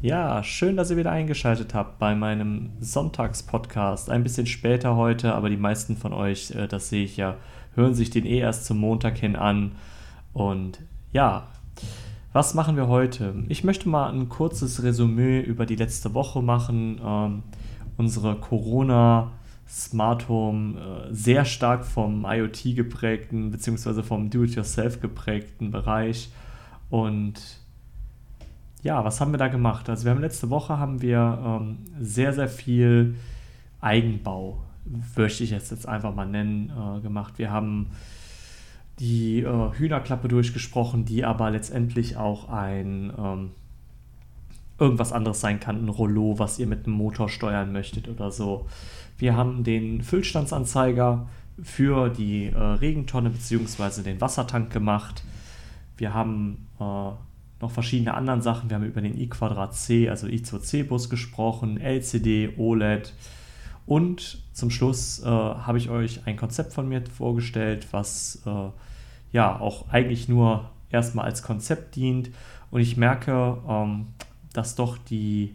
Ja, schön, dass ihr wieder eingeschaltet habt bei meinem Sonntagspodcast. Ein bisschen später heute, aber die meisten von euch, äh, das sehe ich ja, hören sich den eh erst zum Montag hin an. Und ja, was machen wir heute? Ich möchte mal ein kurzes Resümee über die letzte Woche machen. Ähm, unsere Corona- Smart Home äh, sehr stark vom IoT geprägten bzw. vom Do-it-yourself geprägten Bereich und ja, was haben wir da gemacht? Also wir haben letzte Woche haben wir ähm, sehr, sehr viel Eigenbau, möchte ich jetzt, einfach mal nennen, äh, gemacht. Wir haben die äh, Hühnerklappe durchgesprochen, die aber letztendlich auch ein ähm, irgendwas anderes sein kann, ein Rollo, was ihr mit einem Motor steuern möchtet oder so. Wir haben den Füllstandsanzeiger für die äh, Regentonne bzw. den Wassertank gemacht. Wir haben äh, noch verschiedene andere Sachen. Wir haben über den i2C, also i2C-Bus gesprochen, LCD, OLED. Und zum Schluss äh, habe ich euch ein Konzept von mir vorgestellt, was äh, ja auch eigentlich nur erstmal als Konzept dient. Und ich merke, ähm, dass doch die,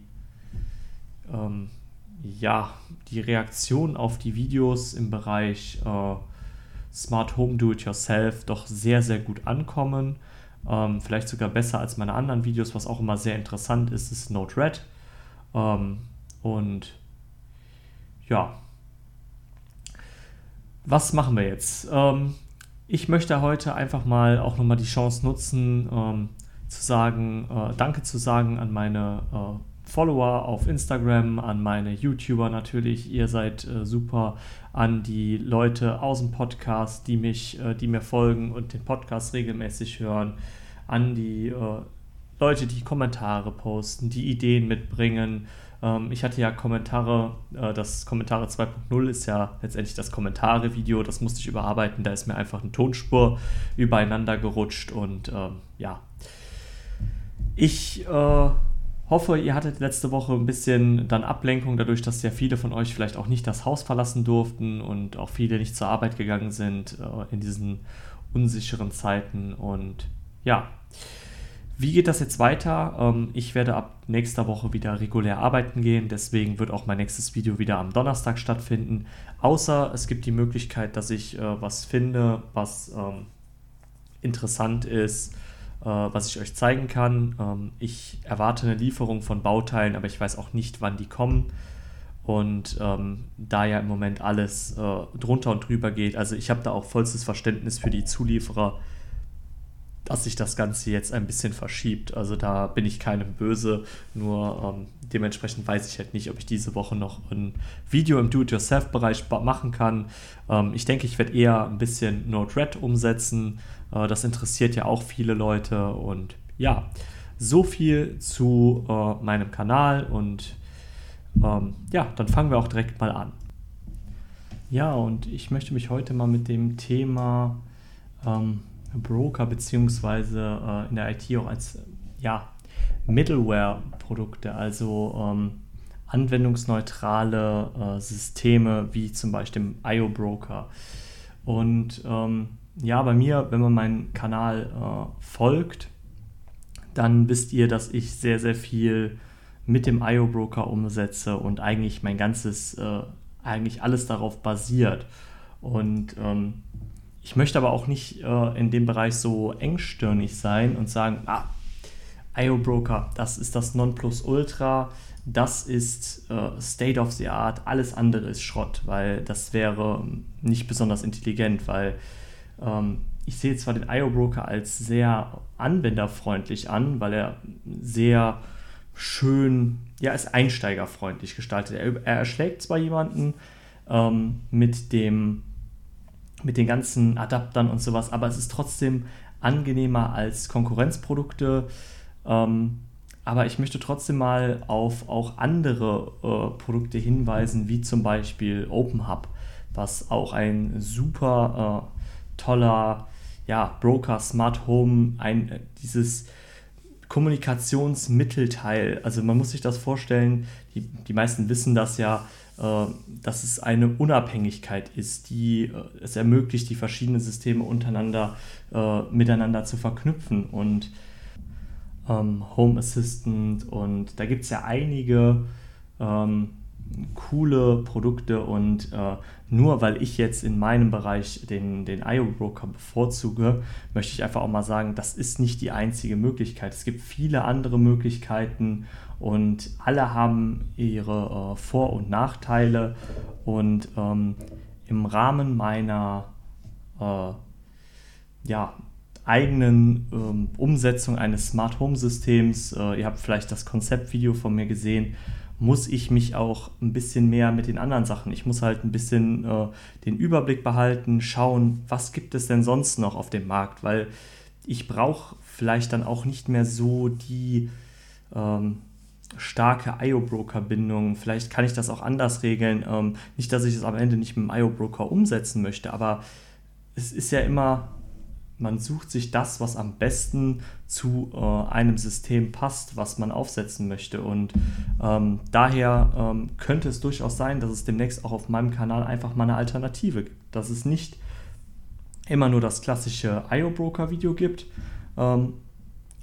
ähm, ja, die Reaktion auf die Videos im Bereich äh, Smart Home Do It Yourself doch sehr, sehr gut ankommen. Ähm, vielleicht sogar besser als meine anderen Videos, was auch immer sehr interessant ist, ist Node-RED. Ähm, und ja, was machen wir jetzt? Ähm, ich möchte heute einfach mal auch nochmal die Chance nutzen, ähm, zu sagen, äh, Danke zu sagen an meine äh, Follower auf Instagram, an meine YouTuber natürlich. Ihr seid äh, super an die Leute aus dem Podcast, die mich, äh, die mir folgen und den Podcast regelmäßig hören, an die äh, Leute, die Kommentare posten, die Ideen mitbringen. Ähm, ich hatte ja Kommentare, äh, das Kommentare 2.0 ist ja letztendlich das Kommentare-Video, das musste ich überarbeiten, da ist mir einfach eine Tonspur übereinander gerutscht und ähm, ja. Ich äh, hoffe, ihr hattet letzte Woche ein bisschen dann Ablenkung, dadurch, dass ja viele von euch vielleicht auch nicht das Haus verlassen durften und auch viele nicht zur Arbeit gegangen sind äh, in diesen unsicheren Zeiten. Und ja, wie geht das jetzt weiter? Ähm, ich werde ab nächster Woche wieder regulär arbeiten gehen, deswegen wird auch mein nächstes Video wieder am Donnerstag stattfinden. Außer es gibt die Möglichkeit, dass ich äh, was finde, was ähm, interessant ist was ich euch zeigen kann. Ähm, ich erwarte eine Lieferung von Bauteilen, aber ich weiß auch nicht, wann die kommen. Und ähm, da ja im Moment alles äh, drunter und drüber geht, also ich habe da auch vollstes Verständnis für die Zulieferer, dass sich das Ganze jetzt ein bisschen verschiebt. Also da bin ich keinem böse, nur ähm, dementsprechend weiß ich halt nicht, ob ich diese Woche noch ein Video im Do-it-yourself-Bereich machen kann. Ähm, ich denke, ich werde eher ein bisschen Node-RED umsetzen, äh, das interessiert ja auch viele Leute und ja, so viel zu äh, meinem Kanal und ähm, ja, dann fangen wir auch direkt mal an. Ja, und ich möchte mich heute mal mit dem Thema ähm, Broker beziehungsweise äh, in der IT auch als ja, Middleware-Produkte, also ähm, anwendungsneutrale äh, Systeme wie zum Beispiel IO-Broker. Und ähm, ja, bei mir, wenn man meinen Kanal äh, folgt, dann wisst ihr, dass ich sehr, sehr viel mit dem IO-Broker umsetze und eigentlich mein ganzes, äh, eigentlich alles darauf basiert. Und ähm, ich möchte aber auch nicht äh, in dem Bereich so engstirnig sein und sagen, ah, IO-Broker, das ist das Nonplusultra, das ist äh, State of the Art, alles andere ist Schrott, weil das wäre nicht besonders intelligent, weil ähm, ich sehe zwar den IO-Broker als sehr anwenderfreundlich an, weil er sehr schön, ja, ist einsteigerfreundlich gestaltet. Er, er erschlägt zwar jemanden ähm, mit dem mit den ganzen Adaptern und sowas, aber es ist trotzdem angenehmer als Konkurrenzprodukte. Ähm, aber ich möchte trotzdem mal auf auch andere äh, Produkte hinweisen, wie zum Beispiel OpenHub, was auch ein super äh, toller ja, Broker, Smart Home, ein, äh, dieses Kommunikationsmittelteil. Also man muss sich das vorstellen, die, die meisten wissen das ja, dass es eine Unabhängigkeit ist, die äh, es ermöglicht, die verschiedenen Systeme untereinander äh, miteinander zu verknüpfen. Und ähm, Home Assistant und da gibt es ja einige ähm, coole Produkte und äh, nur weil ich jetzt in meinem Bereich den, den IO-Broker bevorzuge, möchte ich einfach auch mal sagen, das ist nicht die einzige Möglichkeit. Es gibt viele andere Möglichkeiten und alle haben ihre äh, Vor- und Nachteile. Und ähm, im Rahmen meiner äh, ja, eigenen ähm, Umsetzung eines Smart Home Systems, äh, ihr habt vielleicht das Konzeptvideo von mir gesehen, muss ich mich auch ein bisschen mehr mit den anderen Sachen, ich muss halt ein bisschen äh, den Überblick behalten, schauen, was gibt es denn sonst noch auf dem Markt, weil ich brauche vielleicht dann auch nicht mehr so die ähm, starke IO-Broker-Bindung. Vielleicht kann ich das auch anders regeln. Ähm, nicht, dass ich es am Ende nicht mit dem IO-Broker umsetzen möchte, aber es ist ja immer man sucht sich das, was am besten zu äh, einem System passt, was man aufsetzen möchte. Und ähm, daher ähm, könnte es durchaus sein, dass es demnächst auch auf meinem Kanal einfach mal eine Alternative gibt. Dass es nicht immer nur das klassische IO-Broker-Video gibt, ähm,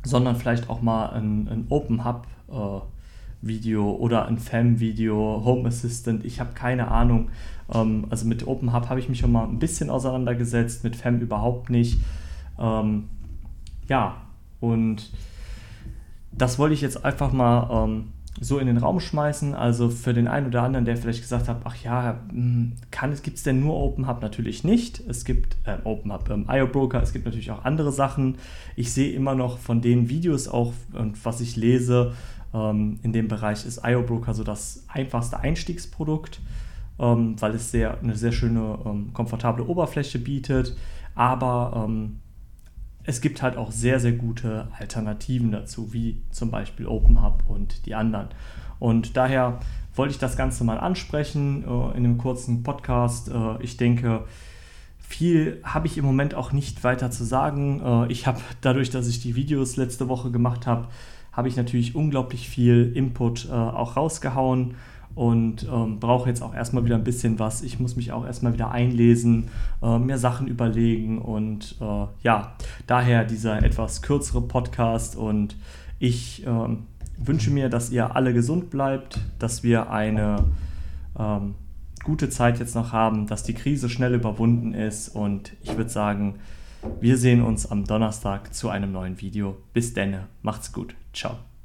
sondern vielleicht auch mal ein, ein Open Hub. Äh, Video oder ein FAM-Video, Home Assistant, ich habe keine Ahnung. Ähm, also mit Open Hub habe ich mich schon mal ein bisschen auseinandergesetzt, mit FAM überhaupt nicht. Ähm, ja, und das wollte ich jetzt einfach mal ähm, so in den Raum schmeißen. Also für den einen oder anderen, der vielleicht gesagt hat, ach ja, hm, gibt es denn nur Open Hub? Natürlich nicht. Es gibt äh, Open Hub, ähm, IO Broker, es gibt natürlich auch andere Sachen. Ich sehe immer noch von den Videos auch und was ich lese, in dem Bereich ist IO Broker so das einfachste Einstiegsprodukt, ähm, weil es sehr, eine sehr schöne, ähm, komfortable Oberfläche bietet. Aber ähm, es gibt halt auch sehr, sehr gute Alternativen dazu, wie zum Beispiel OpenHub und die anderen. Und daher wollte ich das Ganze mal ansprechen äh, in einem kurzen Podcast. Äh, ich denke, viel habe ich im Moment auch nicht weiter zu sagen. Äh, ich habe dadurch, dass ich die Videos letzte Woche gemacht habe, habe ich natürlich unglaublich viel Input äh, auch rausgehauen und ähm, brauche jetzt auch erstmal wieder ein bisschen was. Ich muss mich auch erstmal wieder einlesen, äh, mir Sachen überlegen und äh, ja, daher dieser etwas kürzere Podcast und ich äh, wünsche mir, dass ihr alle gesund bleibt, dass wir eine ähm, gute Zeit jetzt noch haben, dass die Krise schnell überwunden ist und ich würde sagen, wir sehen uns am Donnerstag zu einem neuen Video. Bis denne, macht's gut, ciao.